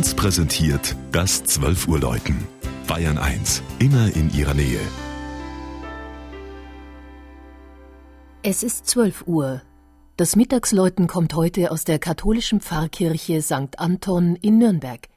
1 präsentiert das 12 Uhr Läuten. Bayern 1, immer in ihrer Nähe. Es ist 12 Uhr. Das Mittagsläuten kommt heute aus der katholischen Pfarrkirche St. Anton in Nürnberg.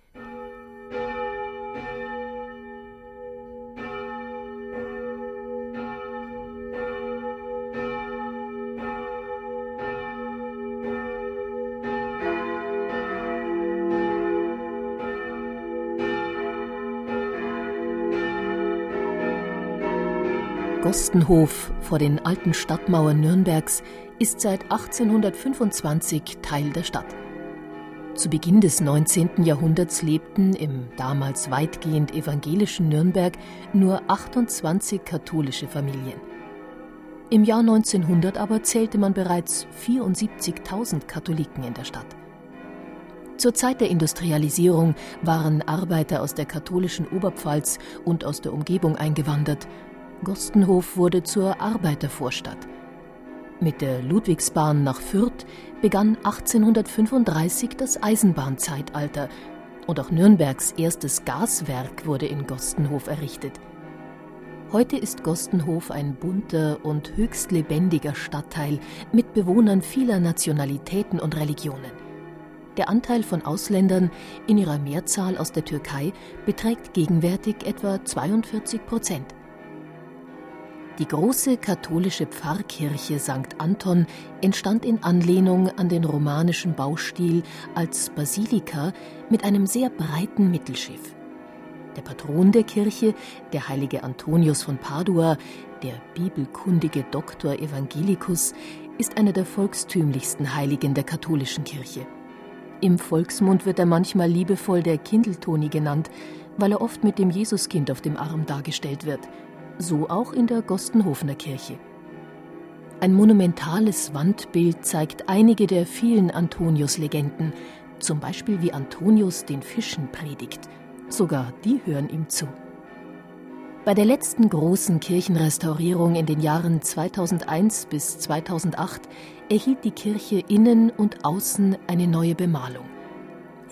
Gostenhof vor den alten Stadtmauern Nürnbergs ist seit 1825 Teil der Stadt. Zu Beginn des 19. Jahrhunderts lebten im damals weitgehend evangelischen Nürnberg nur 28 katholische Familien. Im Jahr 1900 aber zählte man bereits 74.000 Katholiken in der Stadt. Zur Zeit der Industrialisierung waren Arbeiter aus der katholischen Oberpfalz und aus der Umgebung eingewandert Gostenhof wurde zur Arbeitervorstadt. Mit der Ludwigsbahn nach Fürth begann 1835 das Eisenbahnzeitalter und auch Nürnbergs erstes Gaswerk wurde in Gostenhof errichtet. Heute ist Gostenhof ein bunter und höchst lebendiger Stadtteil mit Bewohnern vieler Nationalitäten und Religionen. Der Anteil von Ausländern, in ihrer Mehrzahl aus der Türkei, beträgt gegenwärtig etwa 42 Prozent. Die große katholische Pfarrkirche St. Anton entstand in Anlehnung an den romanischen Baustil als Basilika mit einem sehr breiten Mittelschiff. Der Patron der Kirche, der heilige Antonius von Padua, der bibelkundige Doktor Evangelicus, ist einer der volkstümlichsten Heiligen der katholischen Kirche. Im Volksmund wird er manchmal liebevoll der Kindeltoni genannt, weil er oft mit dem Jesuskind auf dem Arm dargestellt wird – so auch in der Gostenhofener Kirche. Ein monumentales Wandbild zeigt einige der vielen Antonius-Legenden, zum Beispiel wie Antonius den Fischen predigt. Sogar die hören ihm zu. Bei der letzten großen Kirchenrestaurierung in den Jahren 2001 bis 2008 erhielt die Kirche innen und außen eine neue Bemalung.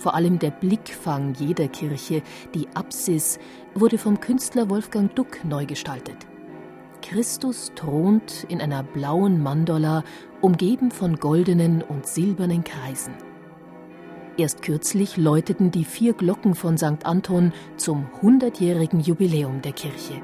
Vor allem der Blickfang jeder Kirche, die Apsis, wurde vom Künstler Wolfgang Duck neu gestaltet. Christus thront in einer blauen Mandorla, umgeben von goldenen und silbernen Kreisen. Erst kürzlich läuteten die vier Glocken von St. Anton zum hundertjährigen Jubiläum der Kirche.